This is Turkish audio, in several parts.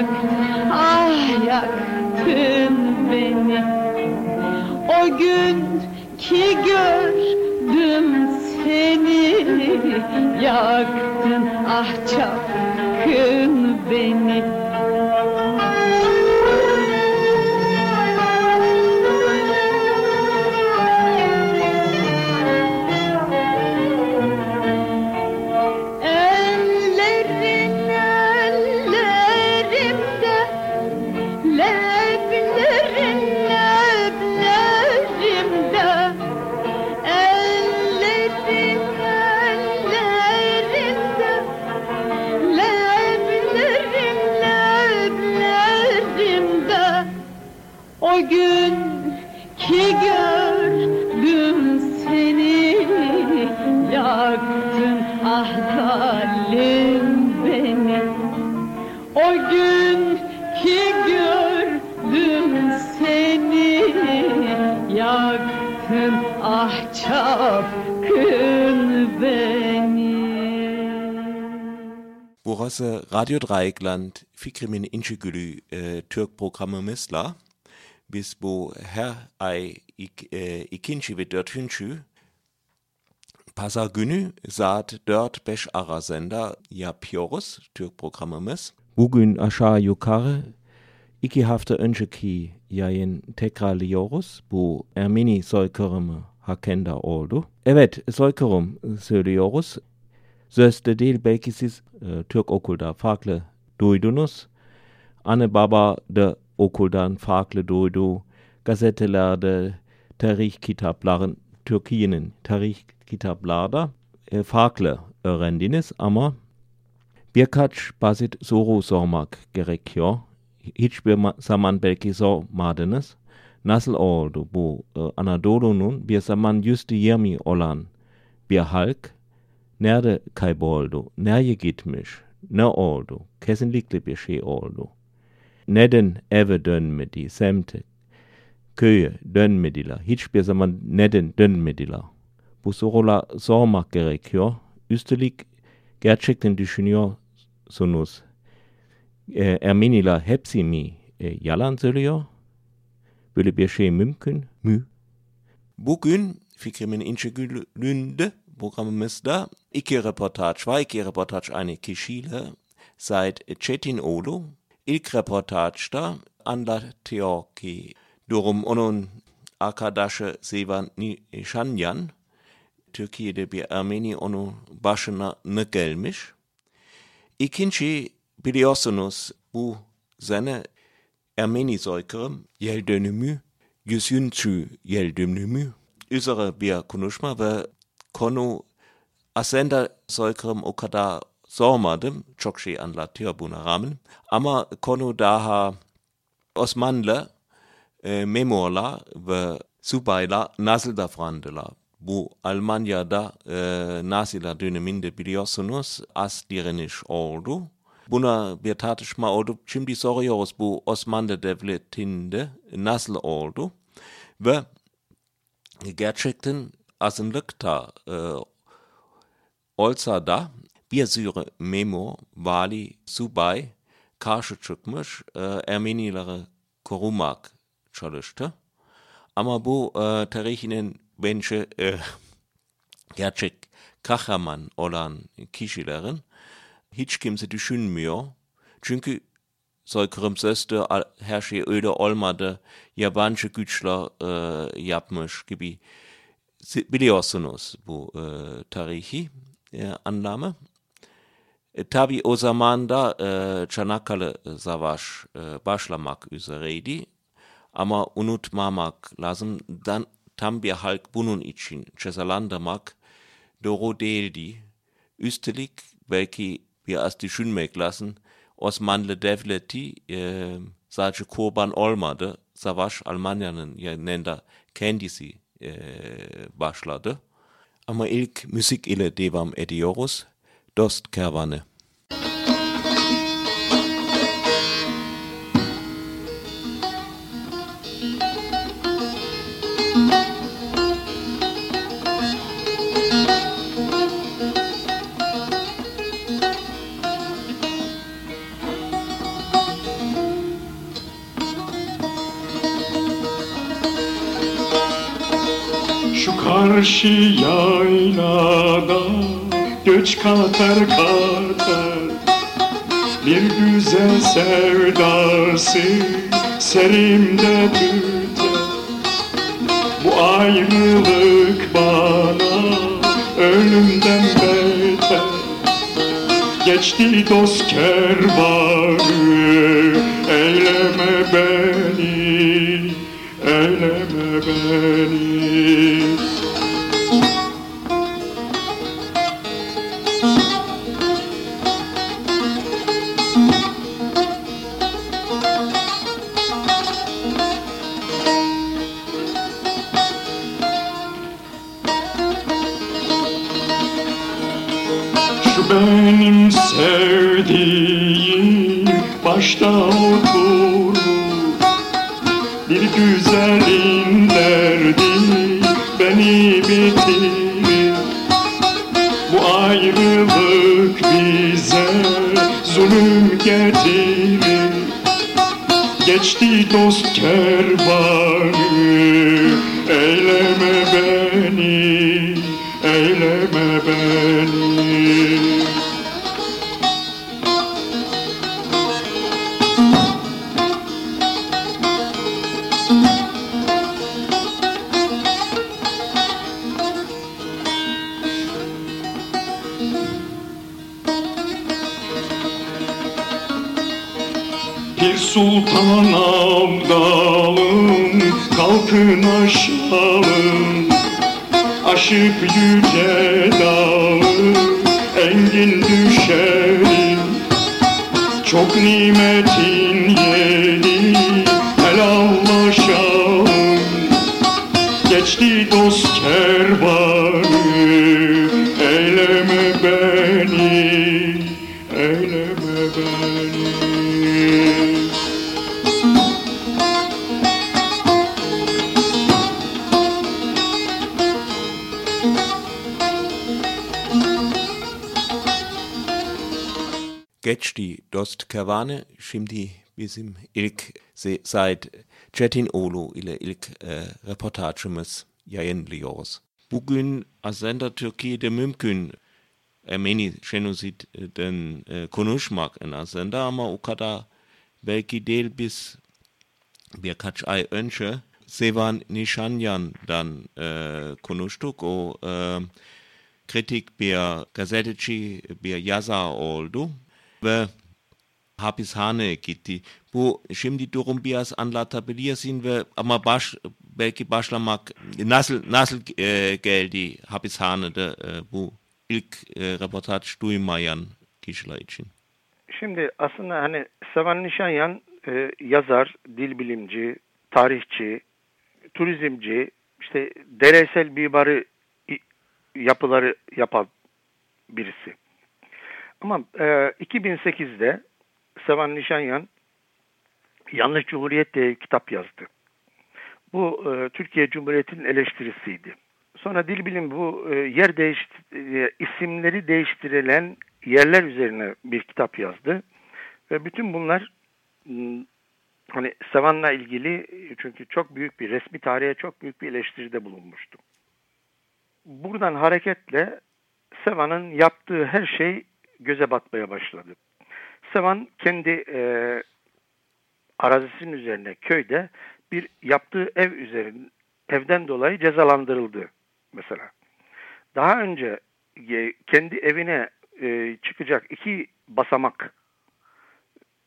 yak, ah yaktın beni. O gün ki gördüm seni Yaktın ah çapkın beni. Burası Radio Dreieckland fikrimin inçigülü e, Türk programımızla biz bu her ay ik, e, ikinci ve dördüncü pazar günü saat 4-5 arasında yapıyoruz Türk programımız. Bugün aşağı yukarı iki hafta önceki yayın tekrarlıyoruz. Bu Ermeni soykırımı hakkında oldu. Evet soykırım söylüyoruz. Sözde değil belki siz Türk okulda farklı duydunuz. Anne baba da okuldan farklı duydu. Gazetelerde, tarih kitapların, Türkiye'nin tarih kitaplarda e, farklı öğrendiniz ama birkaç basit soru sormak gerekiyor. Hiçbir zaman belki sormadınız. Nasıl oldu bu e, Anadolu'nun bir zaman yüzde yirmi olan bir halk nerede kayboldu, nereye gitmiş, ne oldu, kesinlikle bir şey oldu. Neden eve dönmedi, semte, köye dönmediler, hiçbir neden dönmediler. Bu sorular sormak gerekiyor. Üstelik gerçekten düşünüyorsunuz. E, Ermeniler hepsi mi e, yalan söylüyor? Böyle bir şey mümkün mü? Bugün fikrimin programımızda iki reportaj var. İki reportaj aynı kişiyle seit Çetin Olu. İlk reportajda anlatıyor ki durum onun arkadaşı Sevan Nişanyan Türkiye'de bir Ermeni onun başına ne gelmiş. İkinci biliyorsunuz bu sene Ermeni soykırım yıl dönümü, yüzüncü yıl dönümü üzere bir konuşma ve konu aslında soykırım o kadar sormadım. Çok şey anlatıyor buna rağmen. Ama konu daha Osmanlı e, memurlar ve subaylar nasıl davrandılar. Bu Almanya'da e, Naziler döneminde biliyorsunuz az direniş oldu. Buna bir tartışma oldu. Şimdi soruyoruz bu Osmanlı devletinde nasıl oldu. Ve gerçekten azınlıkta e, olsa da bir sürü memur, vali, subay karşı çıkmış e, Ermenilere korumak çalıştı. Ama bu e, tarihinin bence e, gerçek kahraman olan kişilerin hiç kimse düşünmüyor. Çünkü soykırım sözde her şey öyle olmadı. Yabancı güçler e, yapmış gibi. Biliyorsunuz bu e, tarihi e, anlame. E, tabi o zaman da e, Çanakkale Savaş e, başlamak üzereydi. Ama unutmamak lazım. Dan, tam bir halk bunun için cezalandırmak doğru değildi. Üstelik belki biraz düşünmek lazım. Osmanlı Devleti e, sadece kurban olmadı. Savaş Almanya'nın yanında kendisi e, başladı. Ama ilk müzik ile devam ediyoruz. Dost Kervanı. Karşı yaylada göç katar katar. Bir güzel sevdası serimde tüter. Bu ayrılık bana ölümden beter. Geçti dost kervanı eyleme beni eyleme beni Oh. Bizim ilk seit Çetin Oğlu ile ilk e, reportajımız yayınlıyoruz. Bugün aslında Türkiye'de mümkün Ermeni genoziden e, konuşmak en aslında ama o kadar belki değil biz birkaç ay önce Sevan Nishanyan'dan e, konuştuk. O e, kritik bir gazeteci bir yazar oldu ve hapishane gitti. Bu şimdi durum biraz anlatabilirsin ve ama baş belki başlamak nasıl nasıl e, geldi hapishanede e, bu ilk e, reportaj duymayan kişiler için. Şimdi aslında hani Sevan Nişanyan e, yazar, dil bilimci, tarihçi, turizmci, işte deresel mimarı yapıları yapan birisi. Ama e, 2008'de Sevan Nişanyan Yanlış Cumhuriyet diye kitap yazdı. Bu e, Türkiye Cumhuriyeti'nin eleştirisiydi. Sonra dil bilim bu e, yer değiş e, isimleri değiştirilen yerler üzerine bir kitap yazdı. Ve bütün bunlar hani Sevan'la ilgili çünkü çok büyük bir resmi tarihe çok büyük bir eleştiride bulunmuştu. Buradan hareketle Sevan'ın yaptığı her şey göze batmaya başladı. Sevan kendi e, arazisinin üzerine köyde bir yaptığı ev üzerinde evden dolayı cezalandırıldı mesela. Daha önce e, kendi evine e, çıkacak iki basamak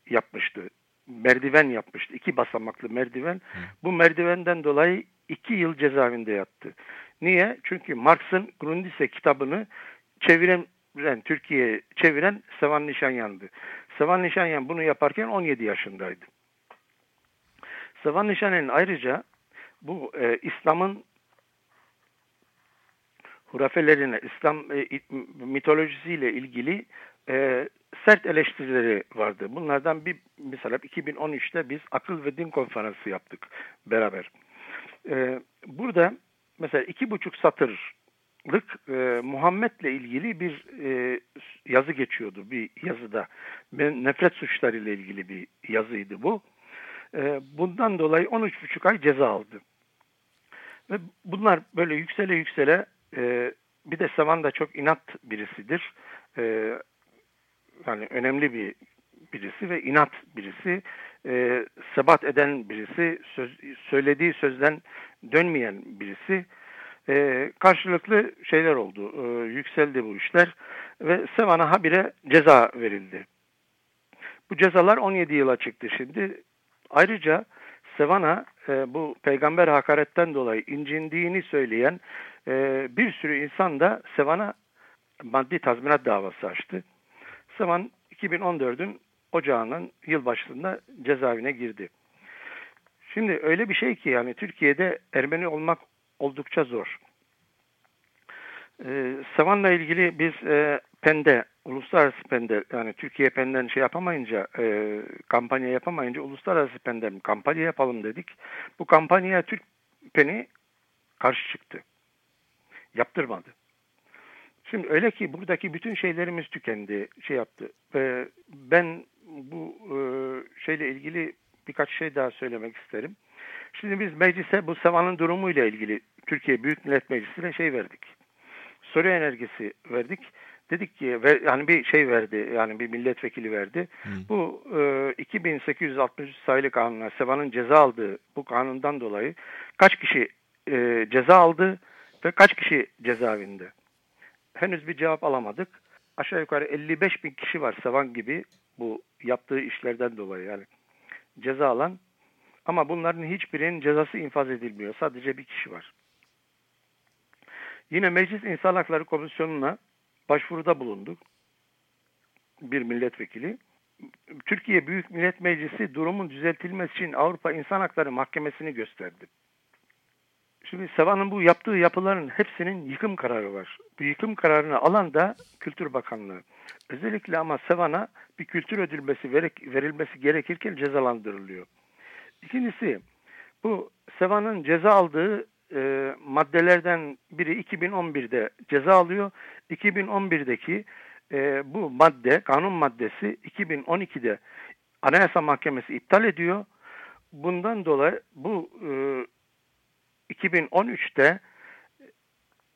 yapmıştı. Merdiven yapmıştı. İki basamaklı merdiven. Bu merdivenden dolayı iki yıl cezaevinde yattı. Niye? Çünkü Marx'ın Grundrisse kitabını çeviren Türkiye'ye çeviren Sevan Nişanyan'dı. Sevan Nişanyan bunu yaparken 17 yaşındaydı. Sevan Nişanyan ayrıca bu e, İslam'ın hurafelerine, İslam e, mitolojisiyle ilgili e, sert eleştirileri vardı. Bunlardan bir mesela 2013'te biz akıl ve din konferansı yaptık beraber. E, burada mesela iki buçuk satırlık e, Muhammed'le ilgili bir e, yazı geçiyordu bir yazıda. Nefret suçlarıyla ilgili bir yazıydı bu. E, bundan dolayı 13,5 ay ceza aldı. Ve bunlar böyle yüksele yüksele e, bir de Savan da çok inat birisidir. E, yani önemli bir birisi ve inat birisi. E, sebat eden birisi, söz, söylediği sözden dönmeyen birisi. E, karşılıklı şeyler oldu. E, yükseldi bu işler ve Sevan'a habire ceza verildi. Bu cezalar 17 yıla çıktı şimdi. Ayrıca Sevana e, bu peygamber hakaretten dolayı incindiğini söyleyen e, bir sürü insan da Sevan'a maddi tazminat davası açtı. Sevan 2014'ün ocağının yılbaşında cezaevine girdi. Şimdi öyle bir şey ki yani Türkiye'de Ermeni olmak oldukça zor. Ee, Sevan'la ilgili biz e, PEN'de, uluslararası PEN'de yani Türkiye PEN'den şey yapamayınca, e, kampanya yapamayınca uluslararası PEN'den kampanya yapalım dedik. Bu kampanyaya Türk PEN'i karşı çıktı. Yaptırmadı. Şimdi öyle ki buradaki bütün şeylerimiz tükendi, şey yaptı. Ben bu e, şeyle ilgili birkaç şey daha söylemek isterim. Şimdi biz meclise bu Sevan'ın durumuyla ilgili Türkiye Büyük Millet Meclisi'ne şey verdik. Soru enerjisi verdik. Dedik ki yani bir şey verdi yani bir milletvekili verdi. Hı. Bu e, 2863 sayılı kanuna Sevan'ın ceza aldığı bu kanundan dolayı kaç kişi e, ceza aldı ve kaç kişi cezaevinde? Henüz bir cevap alamadık. Aşağı yukarı 55 bin kişi var Sevan gibi bu yaptığı işlerden dolayı yani ceza alan ama bunların hiçbirinin cezası infaz edilmiyor. Sadece bir kişi var. Yine Meclis İnsan Hakları Komisyonu'na başvuruda bulunduk. Bir milletvekili. Türkiye Büyük Millet Meclisi durumun düzeltilmesi için Avrupa İnsan Hakları Mahkemesi'ni gösterdi. Şimdi Seva'nın bu yaptığı yapıların hepsinin yıkım kararı var. Bu yıkım kararını alan da Kültür Bakanlığı. Özellikle ama Sevan'a bir kültür ödülmesi verilmesi gerekirken cezalandırılıyor. İkincisi bu Seva'nın ceza aldığı e, maddelerden biri 2011'de ceza alıyor. 2011'deki e, bu madde, kanun maddesi 2012'de Anayasa Mahkemesi iptal ediyor. Bundan dolayı bu e, 2013'te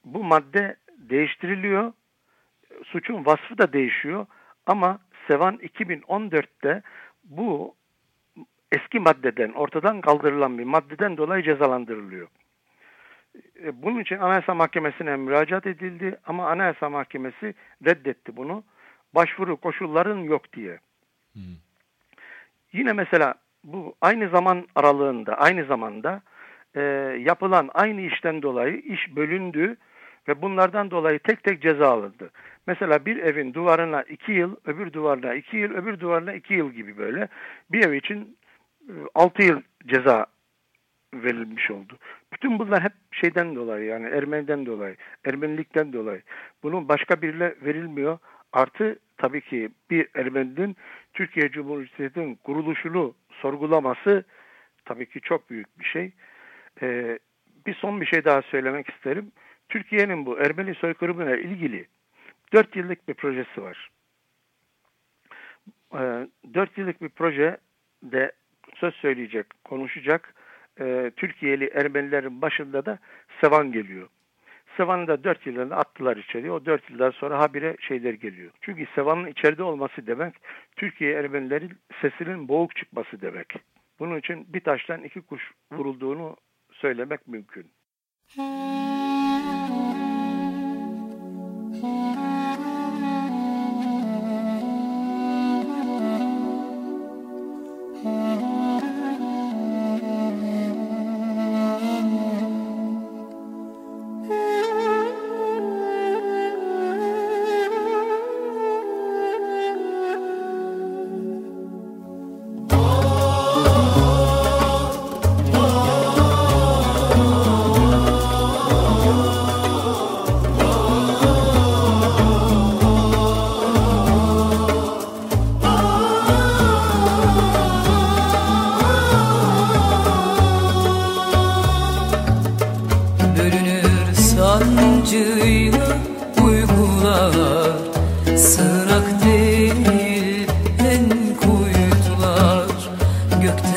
bu madde değiştiriliyor. Suçun vasfı da değişiyor. Ama Sevan 2014'te bu eski maddeden, ortadan kaldırılan bir maddeden dolayı cezalandırılıyor. E, bunun için Anayasa Mahkemesi'ne müracaat edildi ama Anayasa Mahkemesi reddetti bunu. Başvuru koşulların yok diye. Hmm. Yine mesela bu aynı zaman aralığında, aynı zamanda e, yapılan aynı işten dolayı iş bölündü ve bunlardan dolayı tek tek ceza alındı. Mesela bir evin duvarına iki yıl, öbür duvarına iki yıl, öbür duvarına iki yıl gibi böyle bir ev için e, altı yıl ceza verilmiş oldu. Bütün bunlar hep şeyden dolayı yani Ermeniden dolayı, Ermenilikten dolayı. Bunun başka birine verilmiyor. Artı tabii ki bir Ermeninin Türkiye Cumhuriyeti'nin kuruluşunu sorgulaması tabii ki çok büyük bir şey. Ee, bir son bir şey daha söylemek isterim. Türkiye'nin bu Ermeni soykırımına ilgili dört yıllık bir projesi var. Ee, dört yıllık bir projede söz söyleyecek, konuşacak e, Türkiye'li Ermenilerin başında da Sevan geliyor. Sevan'ı da 4 yılında attılar içeriye. O 4 yıldan sonra habire şeyler geliyor. Çünkü Sevan'ın içeride olması demek Türkiye Ermenilerin sesinin boğuk çıkması demek. Bunun için bir taştan iki kuş vurulduğunu söylemek mümkün. Bölünür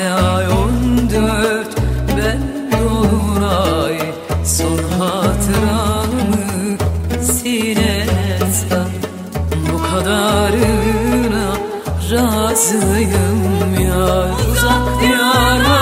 Ay on dört ben dolunay Son hatıramı sinene sar Bu kadarına razıyım ya. Uzak diyarlarda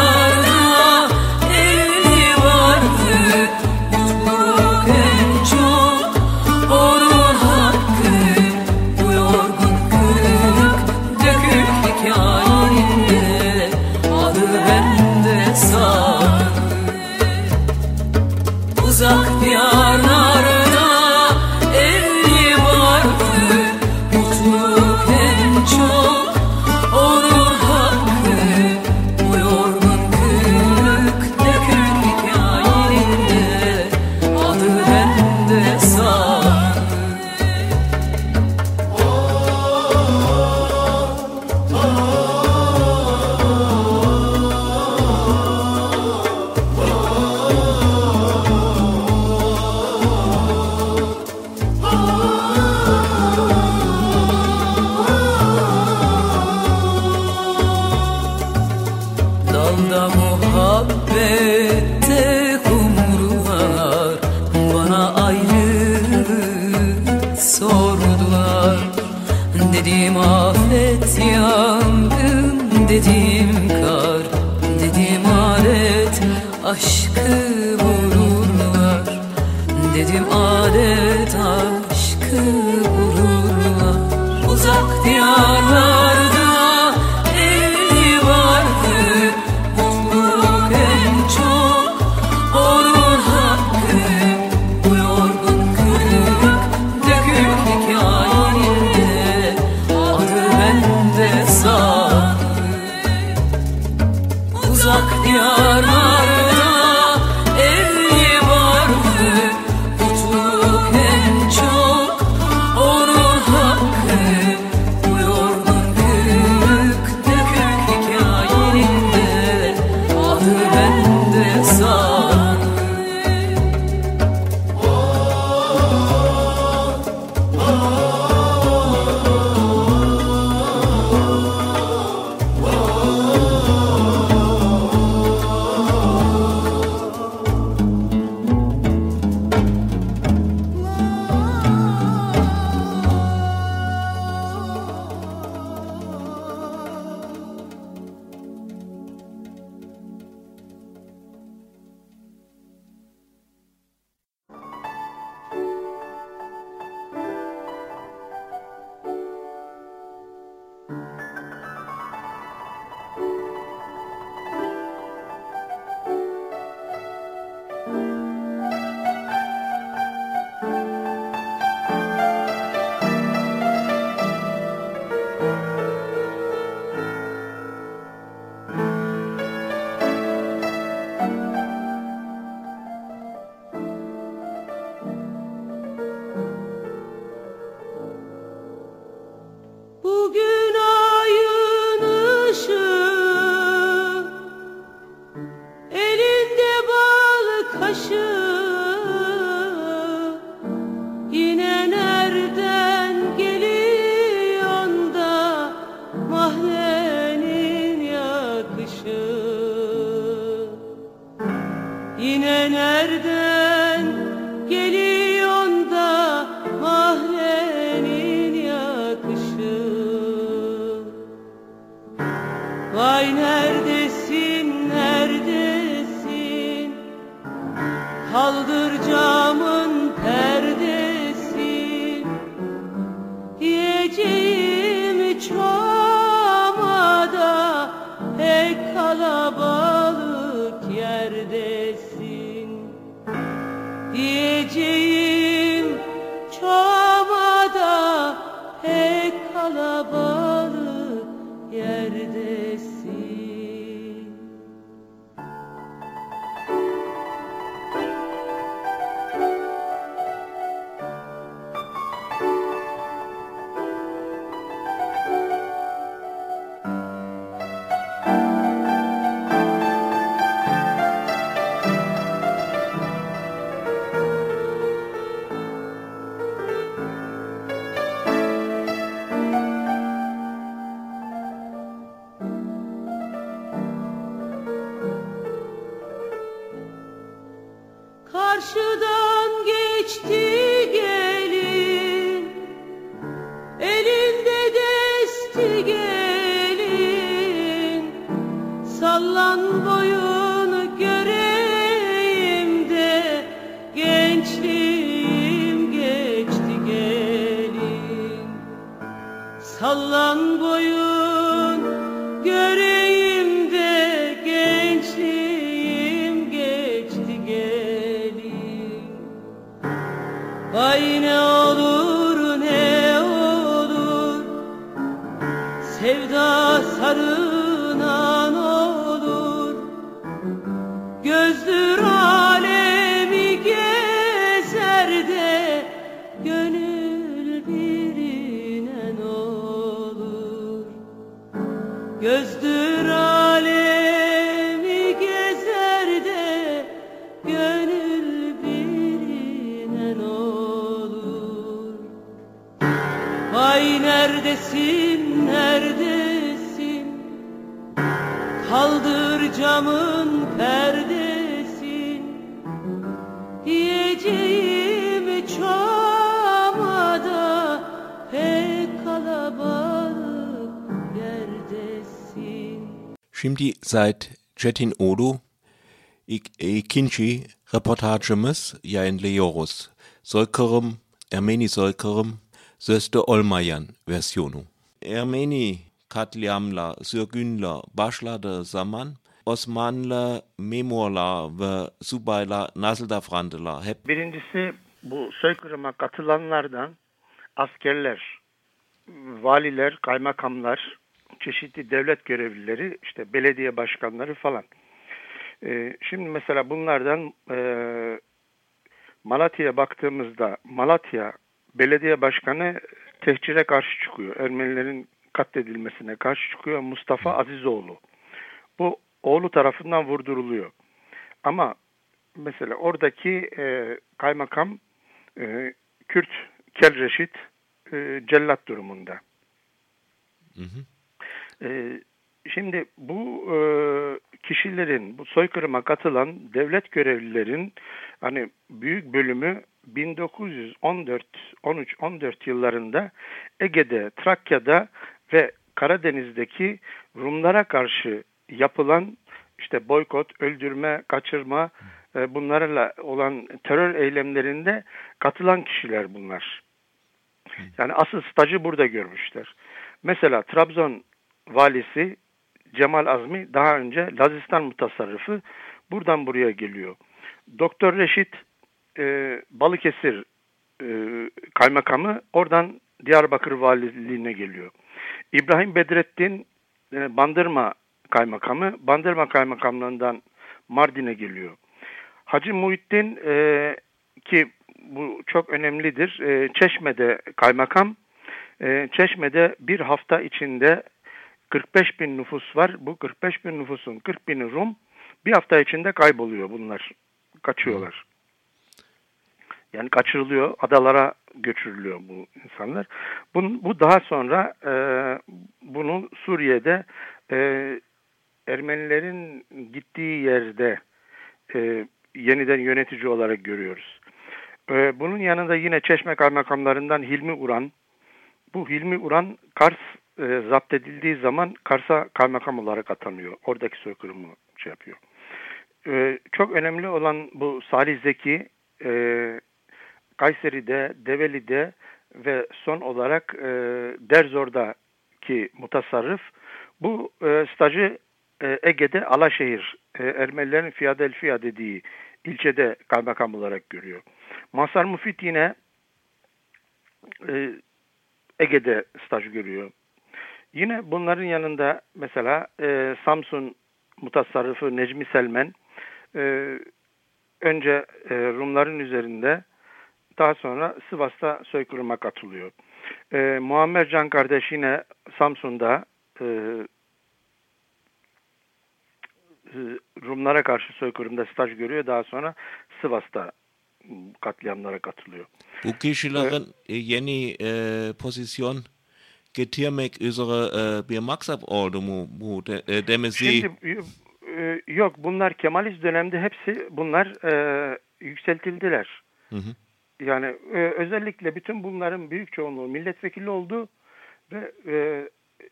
yine Sevda Şimdi seit Cetin Odu ik- ikinci reportajımız yayınlıyoruz. Soykırım, Ermeni soykırım, sözde olmayan versiyonu. Ermeni katliamla, sürgünler başladığı zaman Osmanlı memurlar ve subaylar nasıl davrandılar hep Birincisi bu soykırıma katılanlardan askerler, valiler, kaymakamlar, çeşitli devlet görevlileri, işte belediye başkanları falan. Ee, şimdi mesela bunlardan e, Malatya'ya baktığımızda Malatya belediye başkanı tehcire karşı çıkıyor. Ermenilerin katledilmesine karşı çıkıyor Mustafa Azizoğlu. Bu oğlu tarafından vurduruluyor. Ama mesela oradaki e, kaymakam e, Kürt Kel Reşit e, cellat durumunda. E, şimdi bu e, kişilerin, bu soykırıma katılan devlet görevlilerin hani büyük bölümü 1914, 13, 14 yıllarında Ege'de, Trakya'da ve Karadeniz'deki Rumlara karşı yapılan işte boykot, öldürme, kaçırma e, bunlarla olan terör eylemlerinde katılan kişiler bunlar. Yani asıl stajı burada görmüşler. Mesela Trabzon valisi Cemal Azmi daha önce Lazistan mutasarrıfı buradan buraya geliyor. Doktor Reşit e, Balıkesir e, kaymakamı oradan Diyarbakır valiliğine geliyor. İbrahim Bedrettin e, Bandırma kaymakamı Bandırma kaymakamlığından Mardin'e geliyor. Hacı Muhittin e, ki bu çok önemlidir. E, Çeşme'de kaymakam. E, Çeşme'de bir hafta içinde 45 bin nüfus var. Bu 45 bin nüfusun 40 bini Rum. Bir hafta içinde kayboluyor bunlar. Kaçıyorlar. Yani kaçırılıyor, adalara götürülüyor bu insanlar. Bu, bu daha sonra e, bunu Suriye'de e, Ermenilerin gittiği yerde e, yeniden yönetici olarak görüyoruz. E, bunun yanında yine Çeşme kaymakamlarından Hilmi Uran. Bu Hilmi Uran Kars e, zapt edildiği zaman Kars'a kaymakam olarak atanıyor. Oradaki soykırımı şey yapıyor. E, çok önemli olan bu Salih Zeki e, Kayseri'de, Develi'de ve son olarak e, Derzor'daki mutasarrıf bu e, stajı e, Ege'de Alaşehir, e, Ermenilerin Fiyadelfiya dediği ilçede kaymakam olarak görüyor. Masar Mufit yine e, Ege'de staj görüyor. Yine bunların yanında mesela e, Samsun mutasarrıfı Necmi Selmen e, önce e, Rumların üzerinde daha sonra Sivas'ta soykırıma katılıyor. E, Muammer Can kardeş yine Samsun'da e, Rumlara karşı soykırımda staj görüyor. Daha sonra Sivas'ta katliamlara katılıyor. Bu kişilerin e, yeni e, pozisyon getirmek üzere e, bir maksat oldu mu bu de, e, demesi Şimdi e, yok bunlar Kemalist dönemde hepsi bunlar e, yükseltildiler. Hı hı. Yani e, özellikle bütün bunların büyük çoğunluğu milletvekili oldu ve e, e,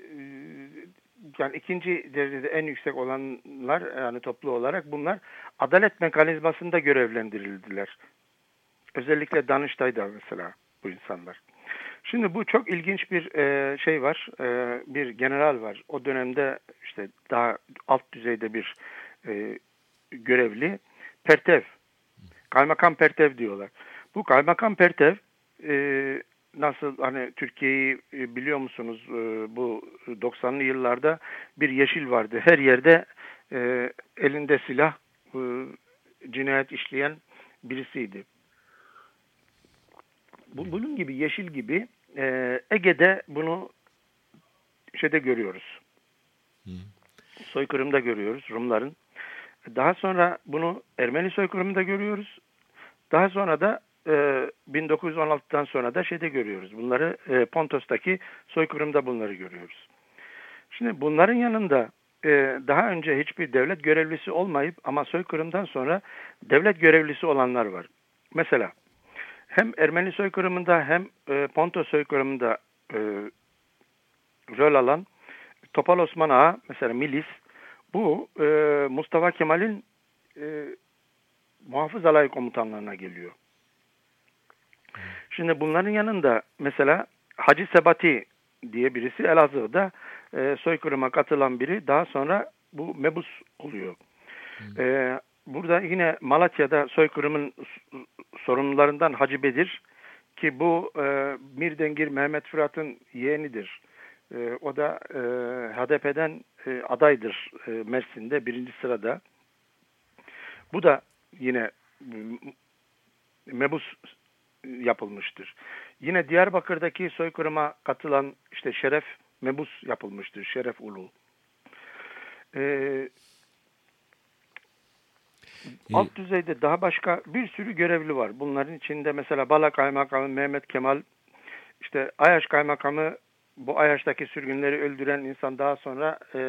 yani ikinci derecede en yüksek olanlar yani toplu olarak bunlar adalet mekanizmasında görevlendirildiler. Özellikle Danıştay'da mesela bu insanlar. Şimdi bu çok ilginç bir e, şey var. E, bir general var. O dönemde işte daha alt düzeyde bir e, görevli. Pertev. Kaymakam Pertev diyorlar. Bu Kaymakam Pertev e, nasıl hani Türkiye'yi e, biliyor musunuz e, bu 90'lı yıllarda bir yeşil vardı. Her yerde e, elinde silah e, cinayet işleyen birisiydi. Bu, bunun gibi yeşil gibi e, Ege'de bunu şeyde görüyoruz. Soykırımda görüyoruz Rumların. Daha sonra bunu Ermeni soykırımında görüyoruz. Daha sonra da e, 1916'dan sonra da şeyde görüyoruz. Bunları e, Pontos'taki soykırımda bunları görüyoruz. Şimdi bunların yanında e, daha önce hiçbir devlet görevlisi olmayıp ama soykırımdan sonra devlet görevlisi olanlar var. Mesela hem Ermeni soykırımında hem e, Pontos soykırımında e, rol alan Topal Osman Ağa mesela milis bu e, Mustafa Kemal'in e, muhafız alay komutanlarına geliyor. Şimdi bunların yanında mesela Hacı Sebati diye birisi Elazığ'da e, soykırıma katılan biri daha sonra bu mebus oluyor. E, burada yine Malatya'da soykırımın sorumlularından Hacı Bedir ki bu e, Mirdengir Mehmet Fırat'ın yeğenidir. E, o da e, HDP'den e, adaydır e, Mersin'de birinci sırada. Bu da yine mebus yapılmıştır. Yine Diyarbakır'daki soykırıma katılan işte Şeref Mebus yapılmıştır. Şeref Ulu. Ee, alt düzeyde daha başka bir sürü görevli var. Bunların içinde mesela Bala Kaymakamı Mehmet Kemal, işte Ayaş Kaymakamı bu Ayaş'taki sürgünleri öldüren insan daha sonra e,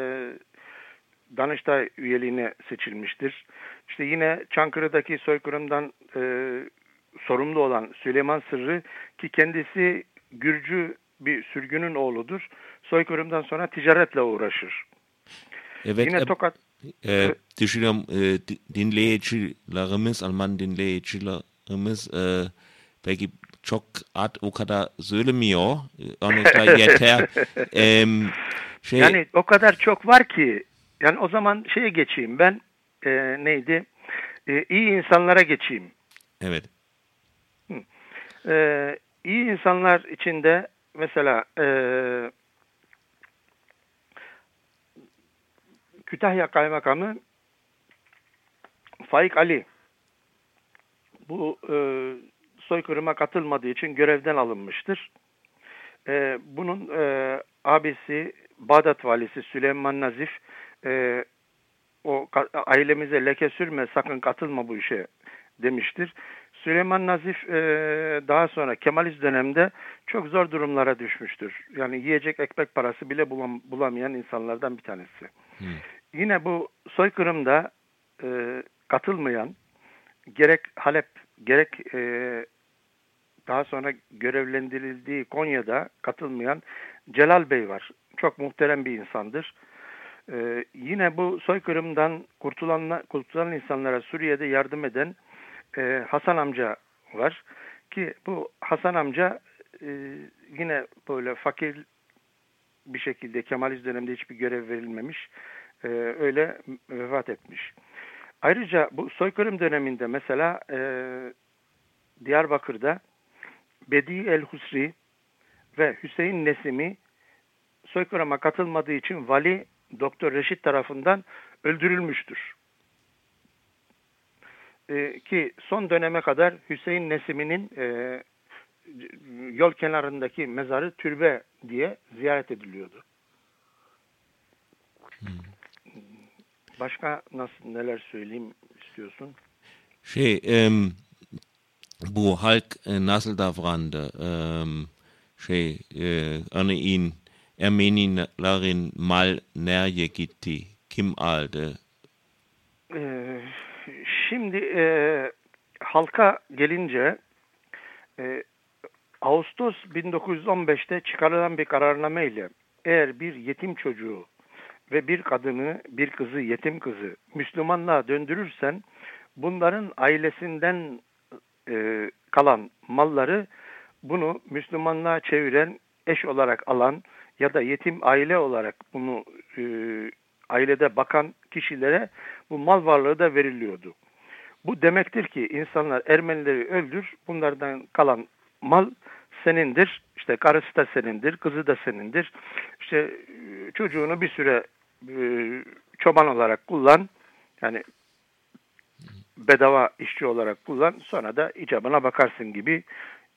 Danıştay üyeliğine seçilmiştir. İşte yine Çankırı'daki soykırımdan e, sorumlu olan Süleyman Sırrı ki kendisi Gürcü bir sürgünün oğludur. Soykırımdan sonra ticaretle uğraşır. Evet, Yine e, Tokat e, düşünüyorum e, di- dinleyicilerimiz, Alman dinleyicilerimiz e, belki çok ad o kadar söylemiyor. E, Örnekler yeter. Em, şey, yani o kadar çok var ki yani o zaman şeye geçeyim ben e, neydi e, iyi insanlara geçeyim. evet. Ee, iyi insanlar içinde mesela e, Kütahya Kaymakamı Faik Ali bu e, soykırıma katılmadığı için görevden alınmıştır. E, bunun e, abisi Bağdat valisi Süleyman Nazif e, o ailemize leke sürme sakın katılma bu işe demiştir. Süleyman Nazif e, daha sonra Kemalist dönemde çok zor durumlara düşmüştür. Yani yiyecek ekmek parası bile bulam, bulamayan insanlardan bir tanesi. Yine bu soykırımda e, katılmayan gerek Halep gerek e, daha sonra görevlendirildiği Konya'da katılmayan Celal Bey var. Çok muhterem bir insandır. Ee, yine bu soykırımdan kurtulan, kurtulan insanlara Suriye'de yardım eden e, Hasan amca var. Ki bu Hasan amca e, yine böyle fakir bir şekilde Kemaliz döneminde hiçbir görev verilmemiş. E, öyle vefat etmiş. Ayrıca bu soykırım döneminde mesela e, Diyarbakır'da Bedi El Husri ve Hüseyin Nesimi soykırıma katılmadığı için vali Doktor Reşit tarafından öldürülmüştür. Ee, ki son döneme kadar Hüseyin Nesimi'nin e, yol kenarındaki mezarı türbe diye ziyaret ediliyordu. Başka nasıl neler söyleyeyim istiyorsun? Şey, em, bu halk e, nasıl davrandı? Em, şey, e, örneğin Ermenilerin mal nereye gitti? Kim aldı? Ee, şimdi e, halka gelince e, Ağustos 1915'te çıkarılan bir kararname ile eğer bir yetim çocuğu ve bir kadını, bir kızı, yetim kızı Müslümanlığa döndürürsen bunların ailesinden e, kalan malları bunu Müslümanlığa çeviren, eş olarak alan ya da yetim aile olarak bunu e, ailede bakan kişilere bu mal varlığı da veriliyordu. Bu demektir ki insanlar Ermenileri öldür, bunlardan kalan mal senindir. İşte karısı da senindir, kızı da senindir. İşte e, çocuğunu bir süre e, çoban olarak kullan. Yani bedava işçi olarak kullan. Sonra da icabına bakarsın gibi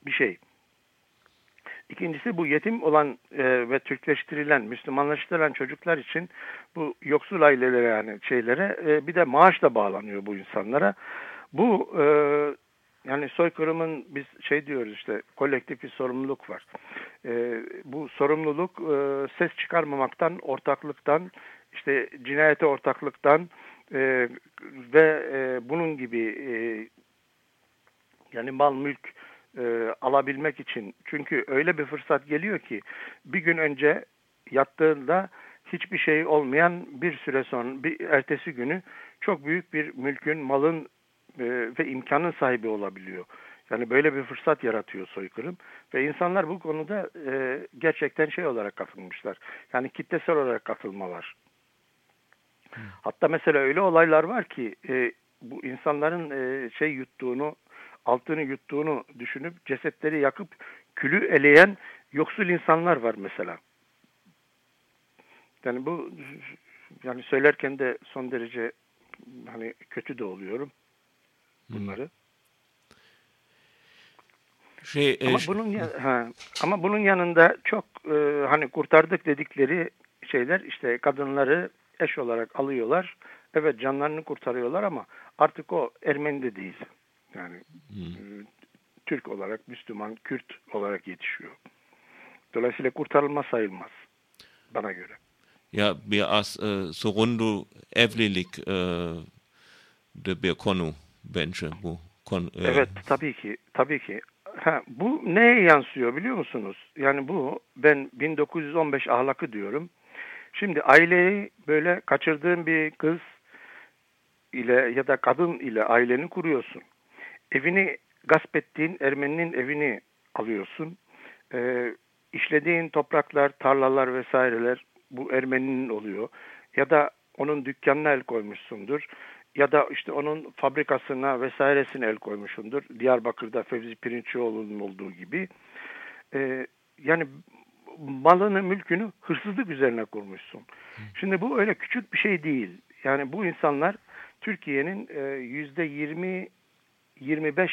bir şey. İkincisi bu yetim olan e, ve Türkleştirilen, Müslümanlaştırılan çocuklar için bu yoksul ailelere yani şeylere e, bir de maaş da bağlanıyor bu insanlara. Bu e, yani soykırımın biz şey diyoruz işte kolektif bir sorumluluk var. E, bu sorumluluk e, ses çıkarmamaktan, ortaklıktan, işte cinayete ortaklıktan e, ve e, bunun gibi e, yani mal mülk e, alabilmek için. Çünkü öyle bir fırsat geliyor ki bir gün önce yattığında hiçbir şey olmayan bir süre sonra bir ertesi günü çok büyük bir mülkün, malın e, ve imkanın sahibi olabiliyor. Yani böyle bir fırsat yaratıyor soykırım ve insanlar bu konuda e, gerçekten şey olarak katılmışlar. Yani kitlesel olarak katılmalar. Hatta mesela öyle olaylar var ki e, bu insanların e, şey yuttuğunu, altını yuttuğunu düşünüp cesetleri yakıp külü eleyen yoksul insanlar var mesela. Yani bu yani söylerken de son derece hani kötü de oluyorum bunları. Şey, e, Ama bunun ya- ha, ama bunun yanında çok e, hani kurtardık dedikleri şeyler işte kadınları eş olarak alıyorlar. Evet canlarını kurtarıyorlar ama artık o Ermeni de değil. Yani e, Türk olarak, Müslüman, Kürt olarak yetişiyor. Dolayısıyla kurtarılma sayılmaz bana göre. ja, bir as e, sorundu evlilik e, de bir konu bence bu. Kon, e, Evet tabii ki tabii ki. Ha, bu neye yansıyor biliyor musunuz? Yani bu ben 1915 ahlakı diyorum. Şimdi aileyi böyle kaçırdığın bir kız ile ya da kadın ile aileni kuruyorsun. Evini gasp ettiğin Ermeninin evini alıyorsun. Ee, işlediğin topraklar, tarlalar vesaireler bu Ermeninin oluyor. Ya da onun dükkanına el koymuşsundur. Ya da işte onun fabrikasına vesairesine el koymuşsundur. Diyarbakır'da Fevzi Pirinçoğlu'nun olduğu gibi. Ee, yani malını, mülkünü hırsızlık üzerine kurmuşsun. Şimdi bu öyle küçük bir şey değil. Yani bu insanlar Türkiye'nin e, yüzde 20-25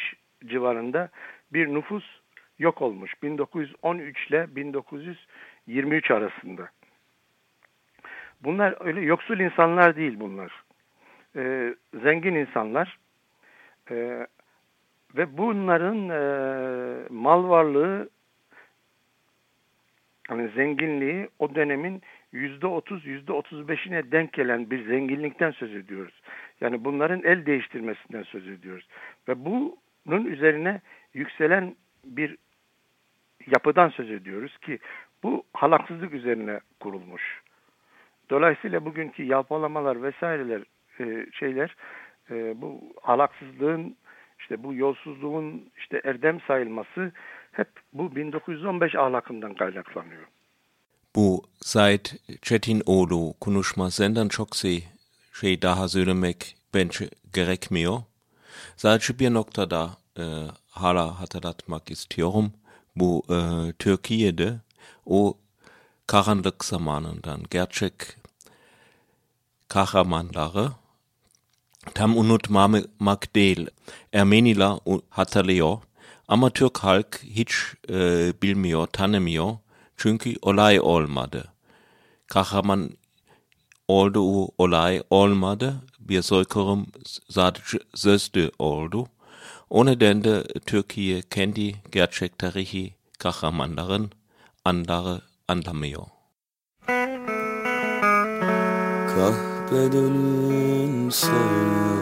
civarında bir nüfus yok olmuş. 1913 ile 1923 arasında. Bunlar öyle yoksul insanlar değil bunlar. Ee, zengin insanlar. Ee, ve bunların e, mal varlığı hani zenginliği o dönemin yüzde otuz, yüzde otuz beşine denk gelen bir zenginlikten söz ediyoruz. Yani bunların el değiştirmesinden söz ediyoruz. Ve bunun üzerine yükselen bir yapıdan söz ediyoruz ki bu halaksızlık üzerine kurulmuş. Dolayısıyla bugünkü yalpalamalar vesaireler e, şeyler e, bu halaksızlığın işte bu yolsuzluğun işte erdem sayılması hep bu 1915 ahlakından kaynaklanıyor. Bu seit Çetin Oğlu konuşmasından çok şey, şey daha söylemek bence gerekmiyor. Sadece bir noktada e, hala hatırlatmak istiyorum. Bu e, Türkiye'de o karanlık zamanından gerçek kahramanları tam unutmamak değil Ermeniler hatırlıyor ama Türk halk hiç e, bilmiyor, tanımıyor çünkü olay olmadı. Kahraman oldu olay olmadı, bir soykırım sadece sözlü oldu. O nedenle Türkiye kendi gerçek tarihi kahramanların andere anlamıyor. Kahpedülün soyu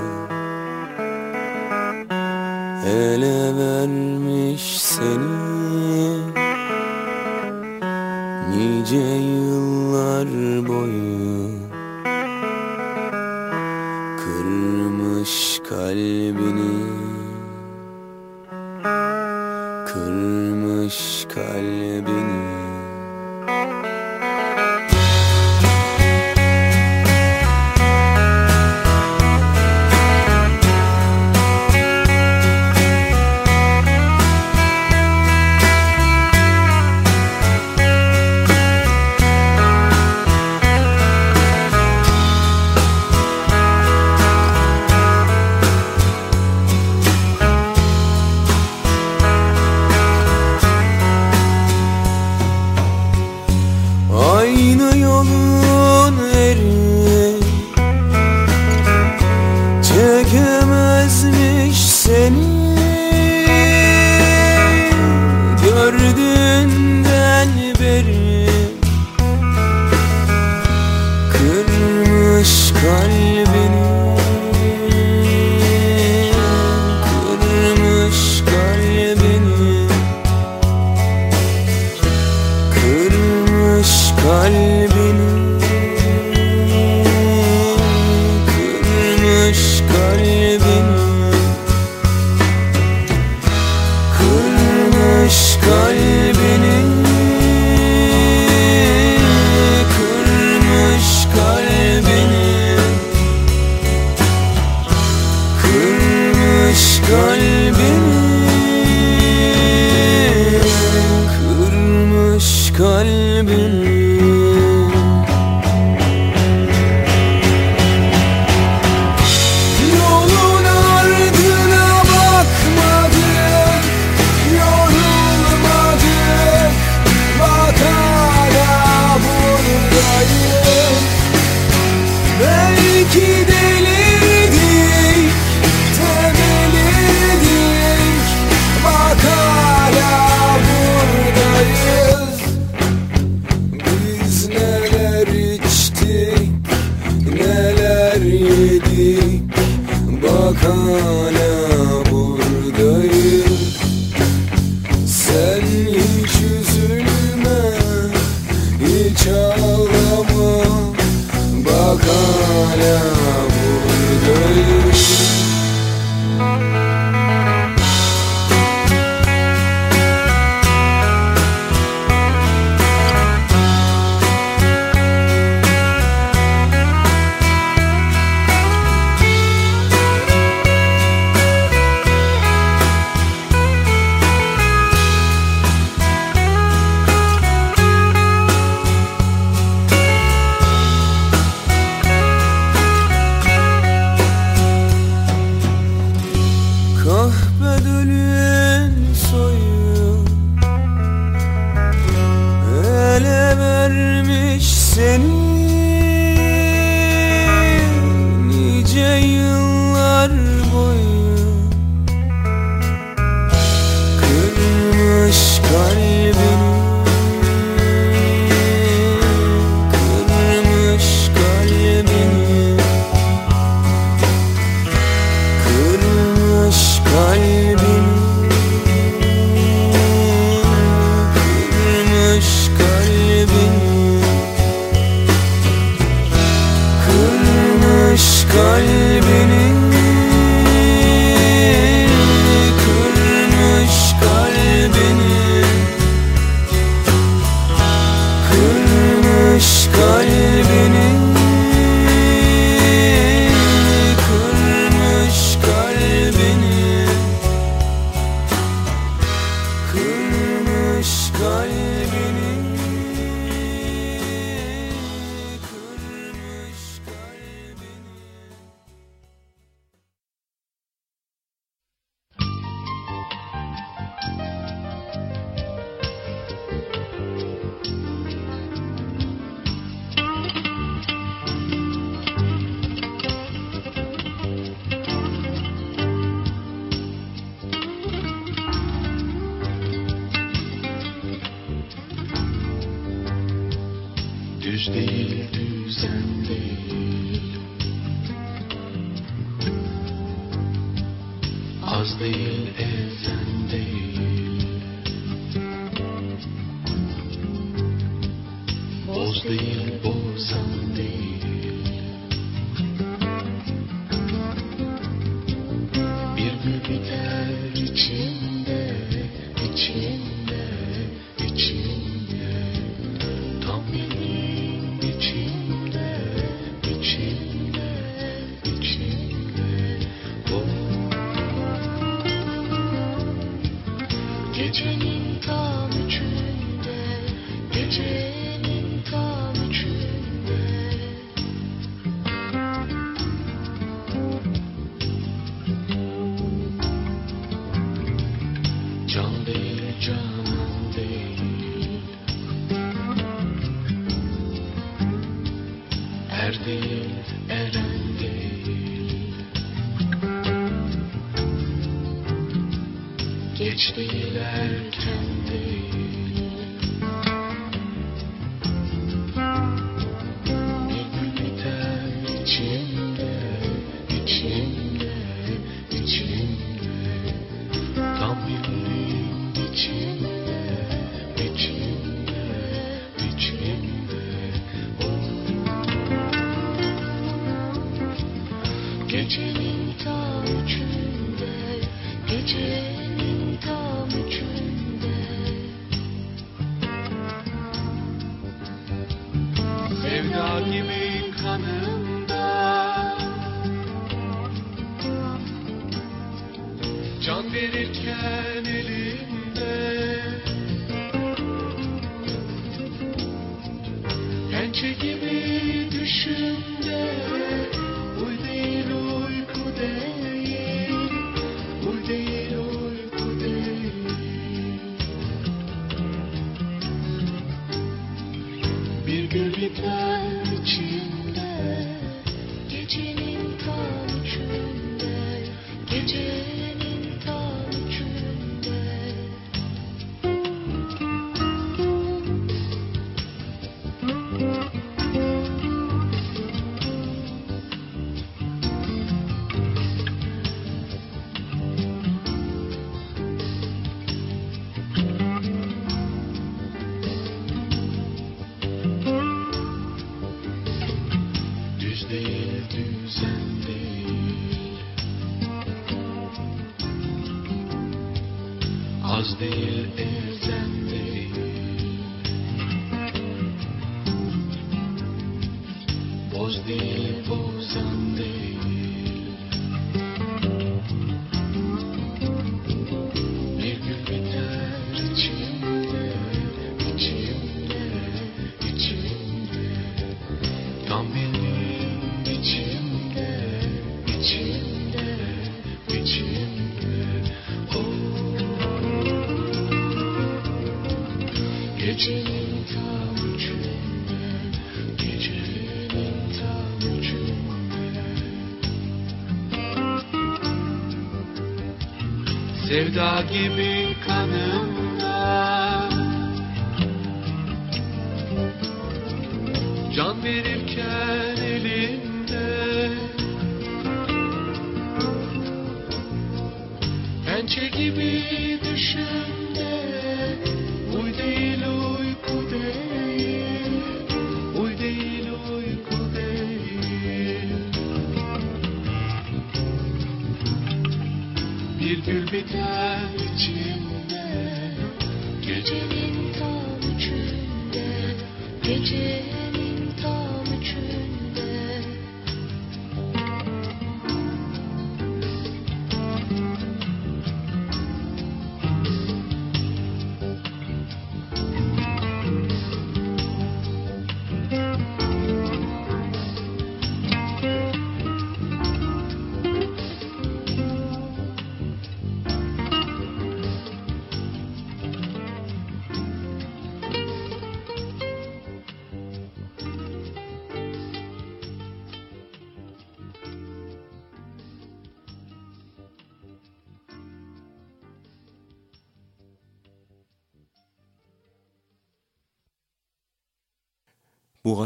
Ele vermiş seni. Nice yıllar boyu Kırmış kalbini. Kırmış kalbini Oh. Sevda gibi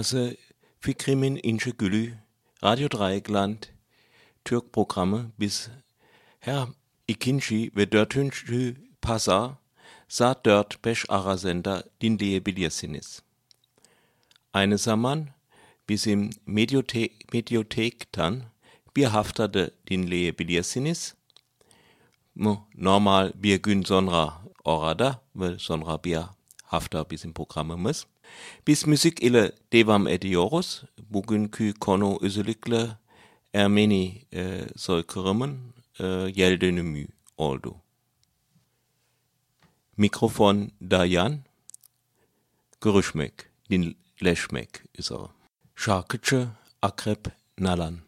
Burası Fikrimin İnce Gülü, Radyo Dreieckland, Türk programı biz her ikinci ve dördüncü pazar saat dört beş arasında dinleyebilirsiniz. Aynı zaman bizim Mediote Mediotek'tan bir haftada dinleyebilirsiniz. Normal bir gün sonra orada ve sonra bir hafta bizim programımız. Biz müzik ile devam ediyoruz. Bugünkü konu özellikle Ermeni e, soykırımın e, yıl dönümü oldu. Mikrofon Dayan, görüşmek, dinleşmek üzere. Şarkıcı Akrep Nalan.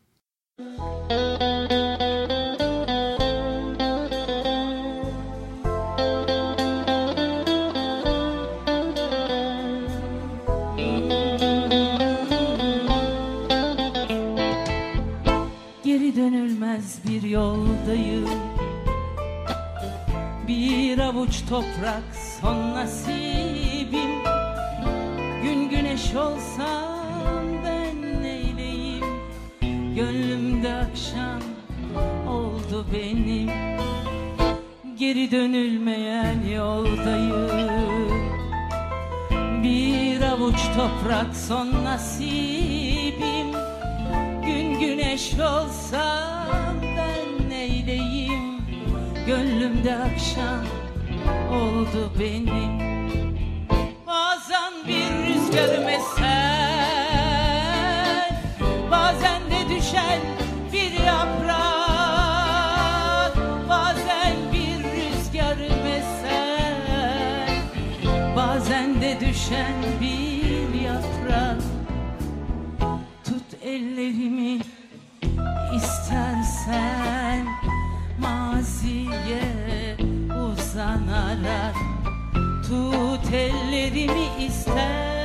bir yoldayım. Bir avuç toprak son nasibim. Gün güneş olsam ben neyleyim? Gönlümde akşam oldu benim. Geri dönülmeyen yoldayım. Bir avuç toprak son nasibim. Gün güneş olsam Gönlümde akşam oldu benim. Bazen bir rüzgar esen Bazen de düşen bir yaprak Bazen bir rüzgar esen Bazen de düşen bir yaprak. Tut ellerimi istersen Maziye uzanarak Tut ellerimi istersen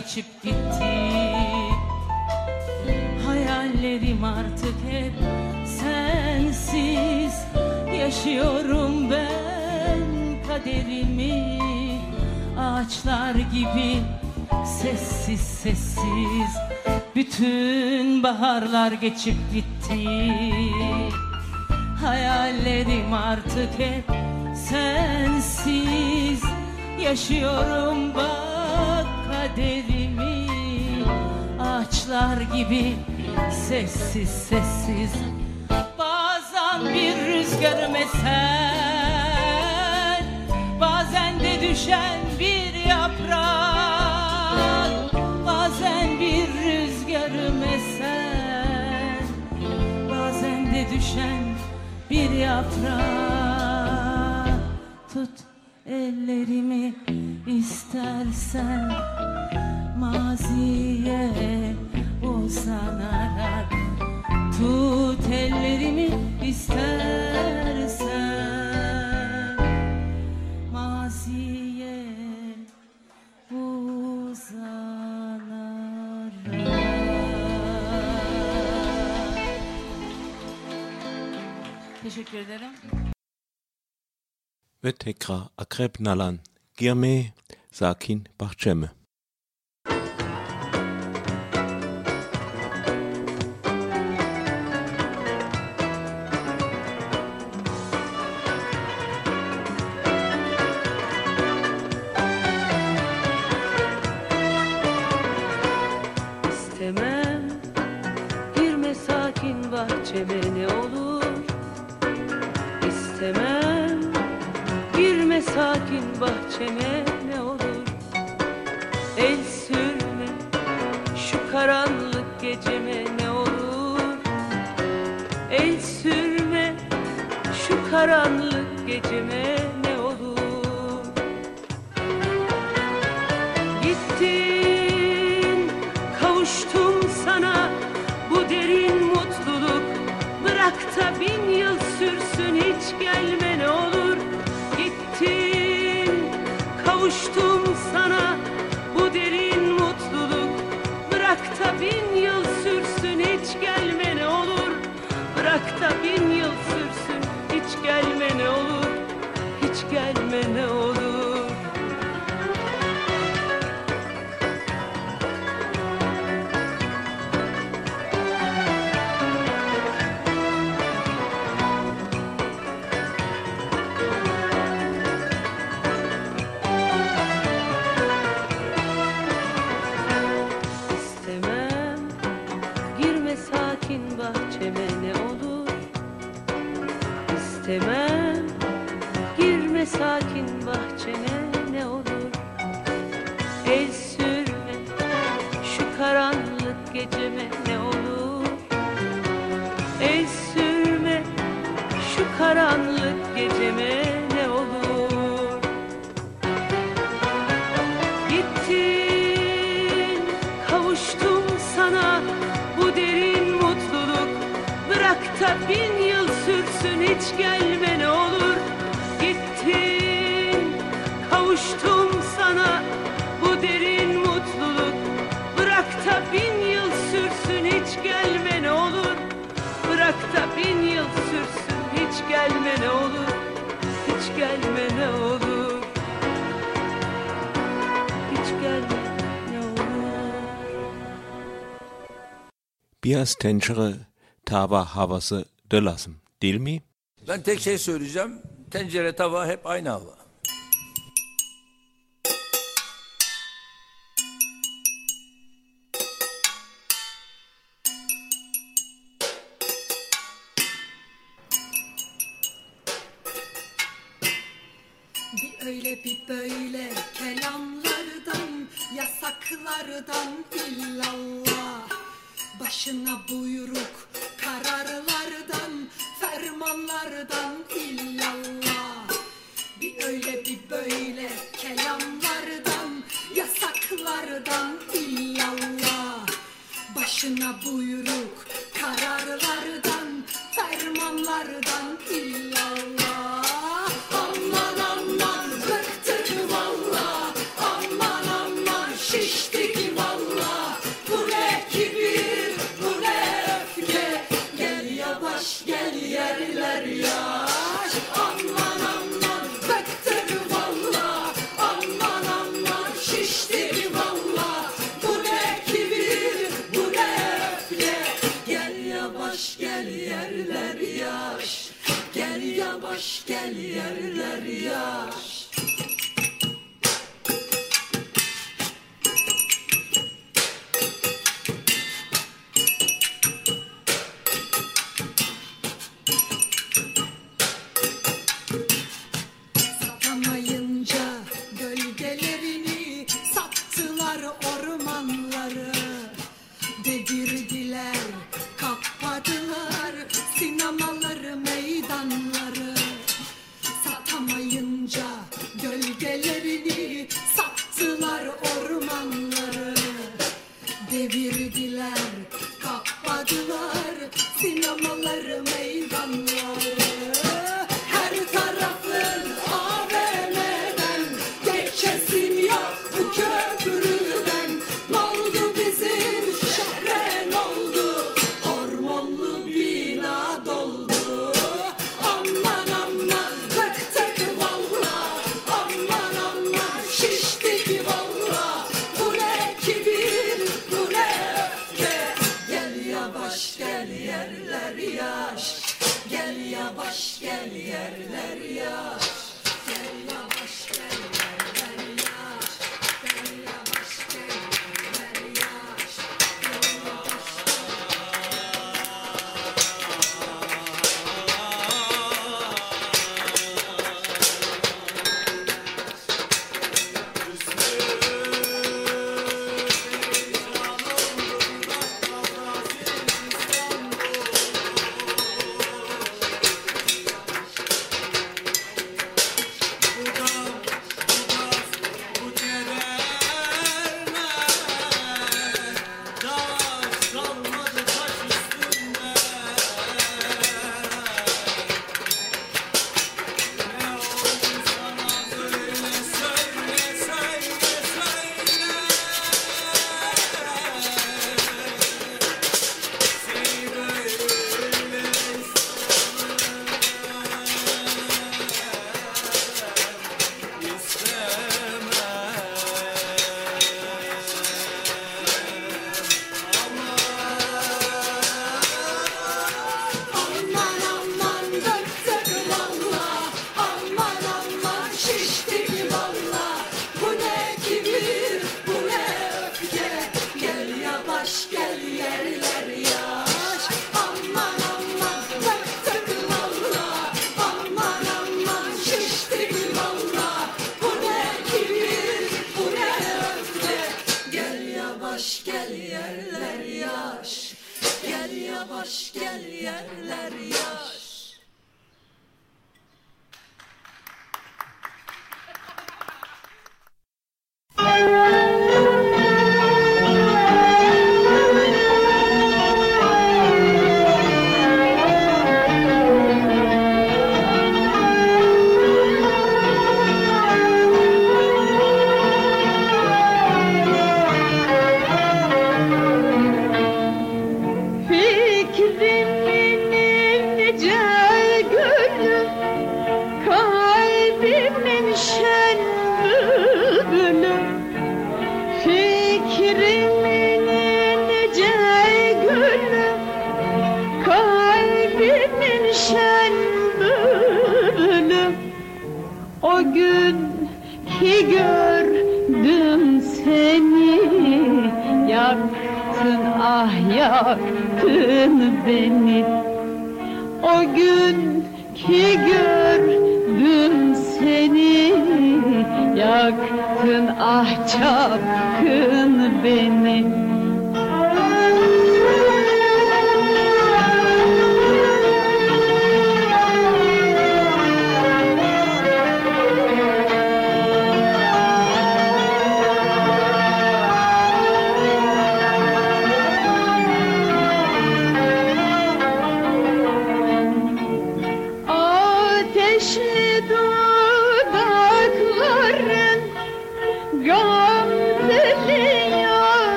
geçip gitti. Hayallerim artık hep sensiz. Yaşıyorum ben kaderimi. Ağaçlar gibi sessiz sessiz. Bütün baharlar geçip gitti. Hayallerim artık hep sensiz. Yaşıyorum bak kaderimi Ağaçlar gibi sessiz sessiz Bazen bir rüzgarım eser Bazen de düşen bir yaprak Bazen bir rüzgarım eser Bazen de düşen bir yaprak. Tut ellerimi istersen Maziye uzanarak Tut ellerimi istersen Maziye uzanarak Teşekkür ederim. Ve tekrar Akrep Nalan, Girme Sakin Bahçemi. İstemem girme sakin bahçeme Geç gelme ne olur. Gittin. Kavuştum sana. Bu derin mutluluk. Bırak da bin yıl sürsün Hiç gelme ne olur. Bırak da bin yıl sürsün Hiç gelme ne olur. Hiç gelme ne olur. Hiç gelme Biraz tencere tava havası de lassen. Değil mi? Ben tek şey söyleyeceğim. Tencere tava hep aynı hava. Bir öyle bir böyle kelamlardan, yasaklardan illallah. Başına buyruk yalanlardan illallah. Bir öyle bir böyle kelamlardan Yasaklardan illallah. Başına buyruk kararlardan Fermanlardan illallah.